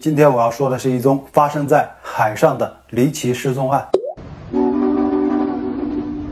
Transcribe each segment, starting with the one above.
今天我要说的是一宗发生在海上的离奇失踪案。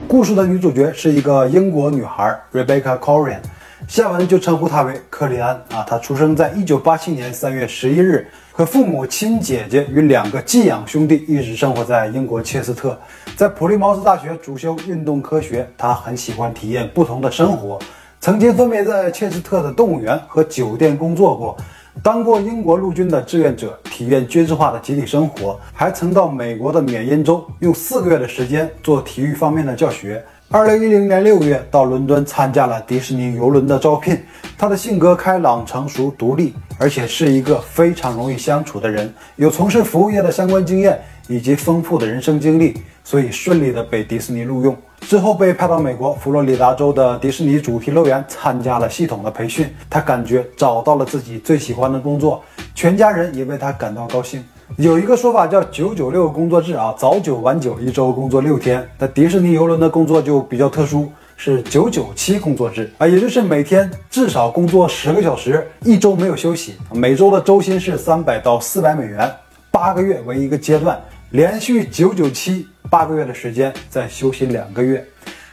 故事的女主角是一个英国女孩 Rebecca Corian，下文就称呼她为克利安啊。她出生在1987年3月11日，和父母、亲姐姐与两个寄养兄弟一直生活在英国切斯特。在普利茅斯大学主修运动科学，她很喜欢体验不同的生活，曾经分别在切斯特的动物园和酒店工作过。当过英国陆军的志愿者，体验军事化的集体生活，还曾到美国的缅因州用四个月的时间做体育方面的教学。二零一零年六月到伦敦参加了迪士尼游轮的招聘。他的性格开朗、成熟、独立，而且是一个非常容易相处的人，有从事服务业的相关经验以及丰富的人生经历，所以顺利的被迪士尼录用。之后被派到美国佛罗里达州的迪士尼主题乐园参加了系统的培训，他感觉找到了自己最喜欢的工作，全家人也为他感到高兴。有一个说法叫“九九六工作制”啊，早九晚九，一周工作六天。那迪士尼游轮的工作就比较特殊，是九九七工作制啊，也就是每天至少工作十个小时，一周没有休息，每周的周薪是三百到四百美元，八个月为一个阶段，连续九九七。八个月的时间，再休息两个月，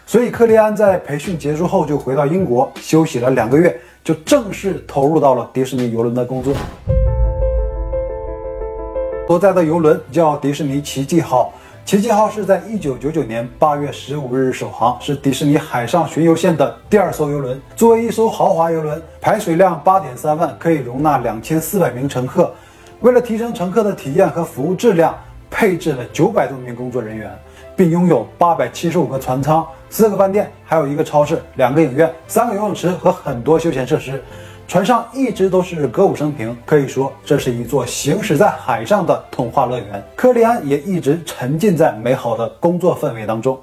所以克利安在培训结束后就回到英国休息了两个月，就正式投入到了迪士尼游轮的工作。所在的游轮叫迪士尼奇迹号，奇迹号是在一九九九年八月十五日首航，是迪士尼海上巡游线的第二艘游轮。作为一艘豪华游轮，排水量八点三万，可以容纳两千四百名乘客。为了提升乘客的体验和服务质量。配置了九百多名工作人员，并拥有八百七十五个船舱、四个饭店，还有一个超市、两个影院、三个游泳池和很多休闲设施。船上一直都是歌舞升平，可以说这是一座行驶在海上的童话乐园。克利安也一直沉浸在美好的工作氛围当中。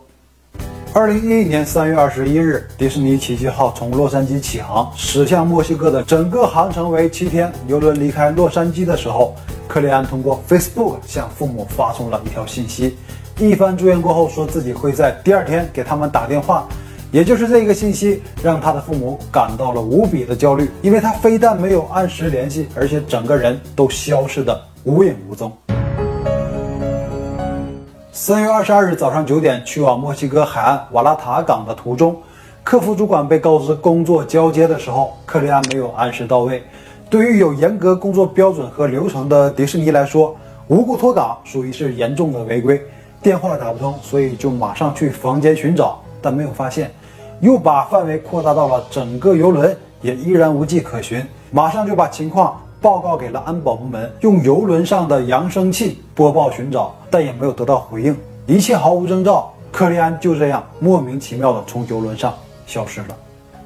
二零一一年三月二十一日，迪士尼奇迹号从洛杉矶起航，驶向墨西哥的整个航程为七天。游轮离开洛杉矶的时候。克利安通过 Facebook 向父母发送了一条信息，一番祝愿过后，说自己会在第二天给他们打电话。也就是这个信息，让他的父母感到了无比的焦虑，因为他非但没有按时联系，而且整个人都消失的无影无踪。三月二十二日早上九点，去往墨西哥海岸瓦拉塔港的途中，客服主管被告知工作交接的时候，克利安没有按时到位。对于有严格工作标准和流程的迪士尼来说，无故脱岗属于是严重的违规。电话打不通，所以就马上去房间寻找，但没有发现。又把范围扩大到了整个游轮，也依然无迹可寻。马上就把情况报告给了安保部门，用游轮上的扬声器播报寻找，但也没有得到回应。一切毫无征兆，克利安就这样莫名其妙的从游轮上消失了。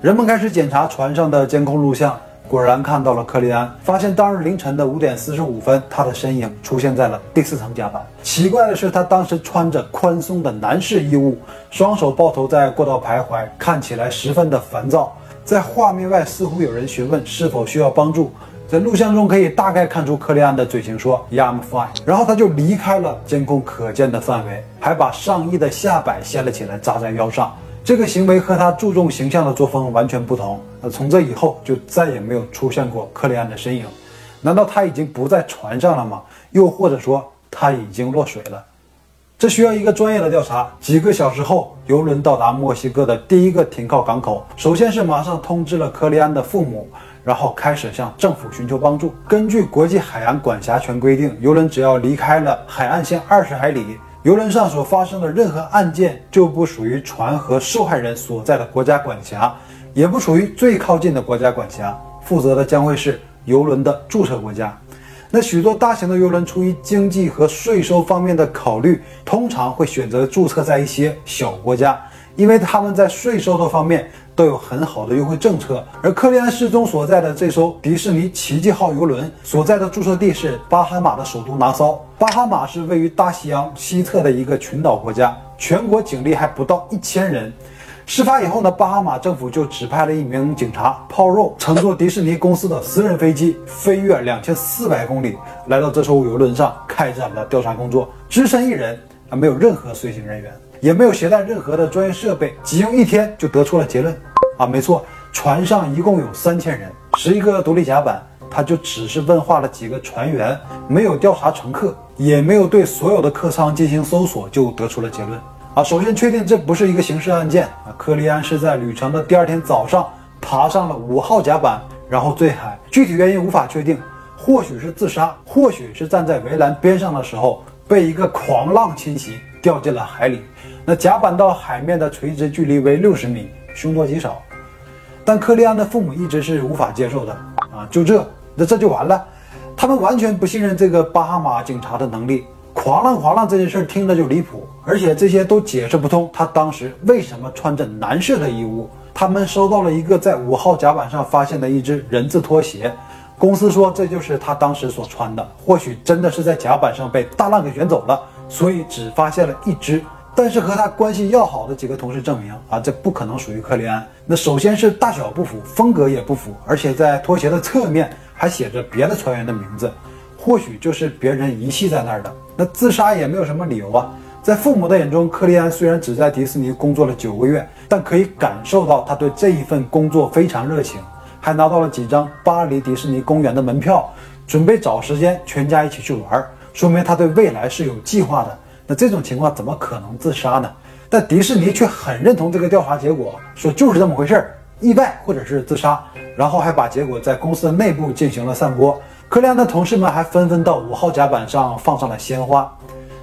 人们开始检查船上的监控录像。果然看到了克利安，发现当日凌晨的五点四十五分，他的身影出现在了第四层甲板。奇怪的是，他当时穿着宽松的男士衣物，双手抱头在过道徘徊，看起来十分的烦躁。在画面外，似乎有人询问是否需要帮助。在录像中可以大概看出克利安的嘴型说 “Yeah, I'm fine”，然后他就离开了监控可见的范围，还把上衣的下摆掀了起来，扎在腰上。这个行为和他注重形象的作风完全不同。那从这以后就再也没有出现过克利安的身影。难道他已经不在船上了吗？又或者说他已经落水了？这需要一个专业的调查。几个小时后，游轮到达墨西哥的第一个停靠港口。首先是马上通知了克利安的父母，然后开始向政府寻求帮助。根据国际海洋管辖权规定，游轮只要离开了海岸线二十海里。游轮上所发生的任何案件就不属于船和受害人所在的国家管辖，也不属于最靠近的国家管辖，负责的将会是游轮的注册国家。那许多大型的游轮出于经济和税收方面的考虑，通常会选择注册在一些小国家。因为他们在税收的方面都有很好的优惠政策，而克利安失踪所在的这艘迪士尼奇迹号游轮所在的注册地是巴哈马的首都拿骚。巴哈马是位于大西洋西侧的一个群岛国家，全国警力还不到一千人。事发以后呢，巴哈马政府就指派了一名警察泡肉，乘坐迪士尼公司的私人飞机，飞越两千四百公里，来到这艘游轮上，开展了调查工作。只身一人啊，没有任何随行人员。也没有携带任何的专业设备，仅用一天就得出了结论啊！没错，船上一共有三千人，十一个独立甲板，他就只是问话了几个船员，没有调查乘客，也没有对所有的客舱进行搜索，就得出了结论。啊，首先确定这不是一个刑事案件啊，克利安是在旅程的第二天早上爬上了五号甲板，然后坠海，具体原因无法确定，或许是自杀，或许是站在围栏边上的时候被一个狂浪侵袭掉进了海里。那甲板到海面的垂直距离为六十米，凶多吉少。但克利安的父母一直是无法接受的啊，就这，那这就完了，他们完全不信任这个巴哈马警察的能力。狂浪狂浪这件事听着就离谱，而且这些都解释不通他当时为什么穿着男士的衣物。他们收到了一个在五号甲板上发现的一只人字拖鞋，公司说这就是他当时所穿的。或许真的是在甲板上被大浪给卷走了，所以只发现了一只。但是和他关系要好的几个同事证明啊，这不可能属于克利安。那首先是大小不符，风格也不符，而且在拖鞋的侧面还写着别的船员的名字，或许就是别人遗弃在那儿的。那自杀也没有什么理由啊！在父母的眼中，克利安虽然只在迪士尼工作了九个月，但可以感受到他对这一份工作非常热情，还拿到了几张巴黎迪士尼公园的门票，准备找时间全家一起去玩，说明他对未来是有计划的。那这种情况怎么可能自杀呢？但迪士尼却很认同这个调查结果，说就是这么回事儿，意外或者是自杀，然后还把结果在公司的内部进行了散播。克利安的同事们还纷纷到五号甲板上放上了鲜花，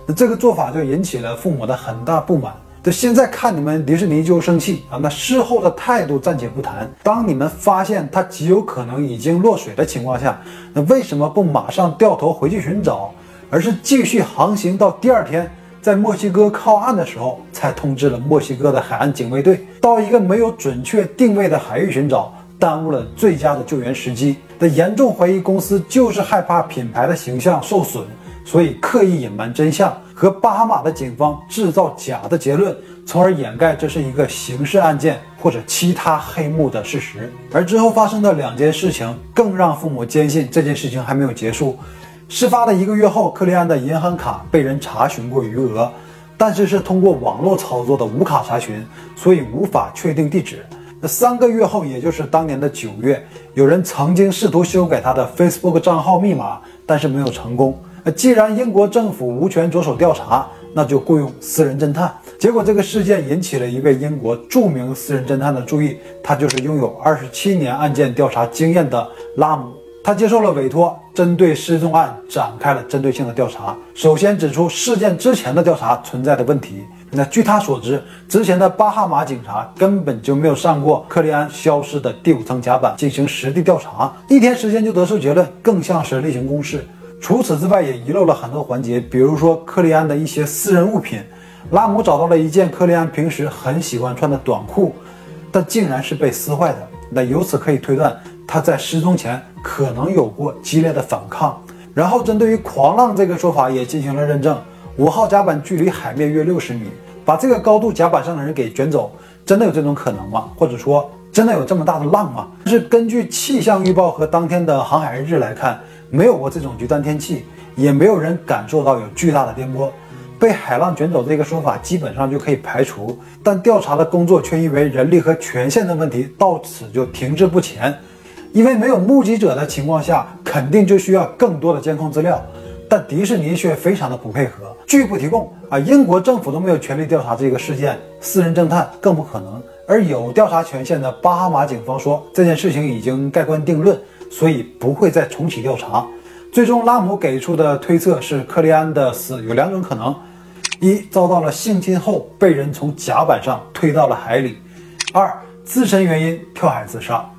那这个做法就引起了父母的很大不满。这现在看你们迪士尼就生气啊！那事后的态度暂且不谈，当你们发现他极有可能已经落水的情况下，那为什么不马上掉头回去寻找，而是继续航行到第二天在墨西哥靠岸的时候才通知了墨西哥的海岸警卫队，到一个没有准确定位的海域寻找？耽误了最佳的救援时机，他严重怀疑公司就是害怕品牌的形象受损，所以刻意隐瞒真相，和巴哈马的警方制造假的结论，从而掩盖这是一个刑事案件或者其他黑幕的事实。而之后发生的两件事情，更让父母坚信这件事情还没有结束。事发的一个月后，克利安的银行卡被人查询过余额，但是是通过网络操作的无卡查询，所以无法确定地址。那三个月后，也就是当年的九月，有人曾经试图修改他的 Facebook 账号密码，但是没有成功。那既然英国政府无权着手调查，那就雇佣私人侦探。结果这个事件引起了一位英国著名私人侦探的注意，他就是拥有二十七年案件调查经验的拉姆。他接受了委托，针对失踪案展开了针对性的调查。首先指出事件之前的调查存在的问题。那据他所知，之前的巴哈马警察根本就没有上过克利安消失的第五层甲板进行实地调查，一天时间就得出结论，更像是例行公事。除此之外，也遗漏了很多环节，比如说克利安的一些私人物品。拉姆找到了一件克利安平时很喜欢穿的短裤，但竟然是被撕坏的。那由此可以推断，他在失踪前可能有过激烈的反抗。然后，针对于狂浪这个说法也进行了认证。五号甲板距离海面约六十米。把这个高度甲板上的人给卷走，真的有这种可能吗？或者说，真的有这么大的浪吗？是根据气象预报和当天的航海日志来看，没有过这种极端天气，也没有人感受到有巨大的颠簸，被海浪卷走这个说法基本上就可以排除。但调查的工作却因为人力和权限的问题，到此就停滞不前。因为没有目击者的情况下，肯定就需要更多的监控资料。但迪士尼却非常的不配合，拒不提供啊！英国政府都没有权利调查这个事件，私人侦探更不可能。而有调查权限的巴哈马警方说，这件事情已经盖棺定论，所以不会再重启调查。最终，拉姆给出的推测是，克利安的死有两种可能：一，遭到了性侵后被人从甲板上推到了海里；二，自身原因跳海自杀。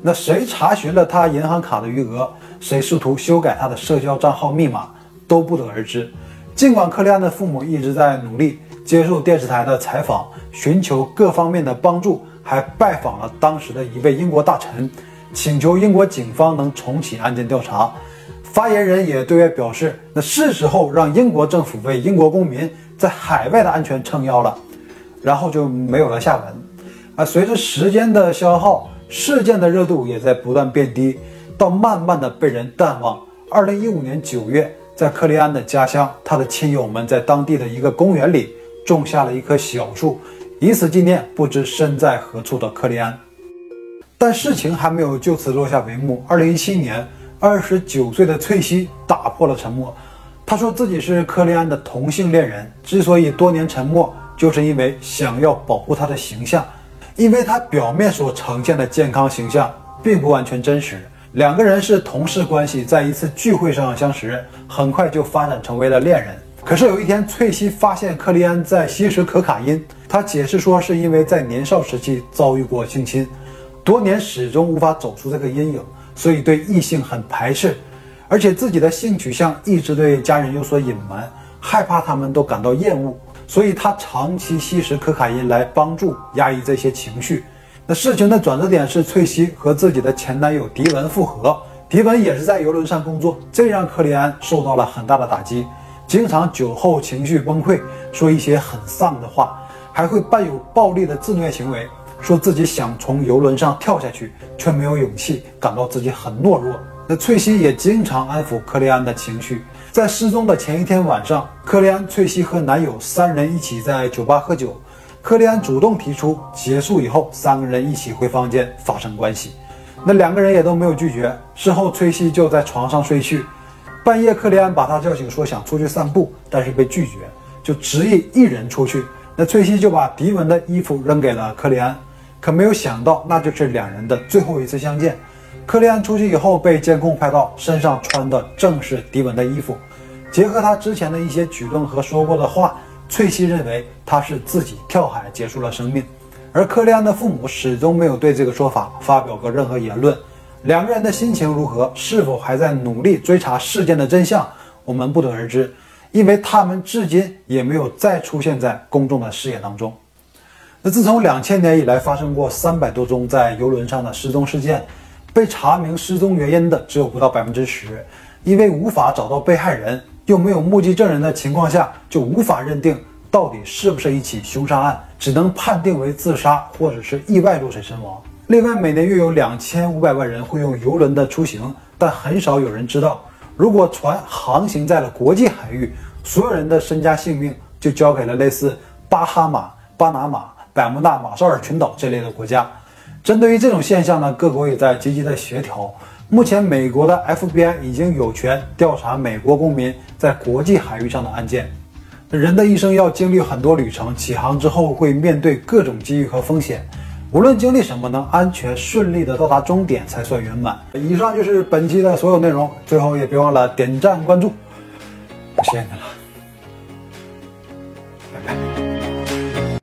那谁查询了他银行卡的余额？谁试图修改他的社交账号密码都不得而知。尽管克利安的父母一直在努力接受电视台的采访，寻求各方面的帮助，还拜访了当时的一位英国大臣，请求英国警方能重启案件调查。发言人也对外表示，那是时候让英国政府为英国公民在海外的安全撑腰了。然后就没有了下文。啊，随着时间的消耗，事件的热度也在不断变低。到慢慢的被人淡忘。二零一五年九月，在克利安的家乡，他的亲友们在当地的一个公园里种下了一棵小树，以此纪念不知身在何处的克利安。但事情还没有就此落下帷幕。二零一七年，二十九岁的翠西打破了沉默。她说自己是克利安的同性恋人，之所以多年沉默，就是因为想要保护他的形象，因为他表面所呈现的健康形象并不完全真实。两个人是同事关系，在一次聚会上相识，很快就发展成为了恋人。可是有一天，翠西发现克利安在吸食可卡因，他解释说是因为在年少时期遭遇过性侵，多年始终无法走出这个阴影，所以对异性很排斥。而且自己的性取向一直对家人有所隐瞒，害怕他们都感到厌恶，所以他长期吸食可卡因来帮助压抑这些情绪。那事情的转折点是翠西和自己的前男友迪文复合，迪文也是在游轮上工作，这让克利安受到了很大的打击，经常酒后情绪崩溃，说一些很丧的话，还会伴有暴力的自虐行为，说自己想从游轮上跳下去，却没有勇气，感到自己很懦弱。那翠西也经常安抚克利安的情绪。在失踪的前一天晚上，克利安、翠西和男友三人一起在酒吧喝酒。克利安主动提出结束以后，三个人一起回房间发生关系。那两个人也都没有拒绝。事后，翠西就在床上睡去。半夜，克利安把他叫醒，说想出去散步，但是被拒绝，就执意一人出去。那翠西就把迪文的衣服扔给了克利安，可没有想到，那就是两人的最后一次相见。克利安出去以后被监控拍到，身上穿的正是迪文的衣服。结合他之前的一些举动和说过的话，翠西认为他是自己跳海结束了生命。而克利安的父母始终没有对这个说法发表过任何言论。两个人的心情如何，是否还在努力追查事件的真相，我们不得而知，因为他们至今也没有再出现在公众的视野当中。那自从两千年以来，发生过三百多宗在游轮上的失踪事件。被查明失踪原因的只有不到百分之十，因为无法找到被害人，又没有目击证人的情况下，就无法认定到底是不是一起凶杀案，只能判定为自杀或者是意外落水身亡。另外，每年约有两千五百万人会用游轮的出行，但很少有人知道，如果船航行在了国际海域，所有人的身家性命就交给了类似巴哈马、巴拿马、百慕大、马绍尔群岛这类的国家。针对于这种现象呢，各国也在积极的协调。目前，美国的 FBI 已经有权调查美国公民在国际海域上的案件。人的一生要经历很多旅程，起航之后会面对各种机遇和风险。无论经历什么，能安全顺利的到达终点才算圆满。以上就是本期的所有内容，最后也别忘了点赞关注，谢谢你了。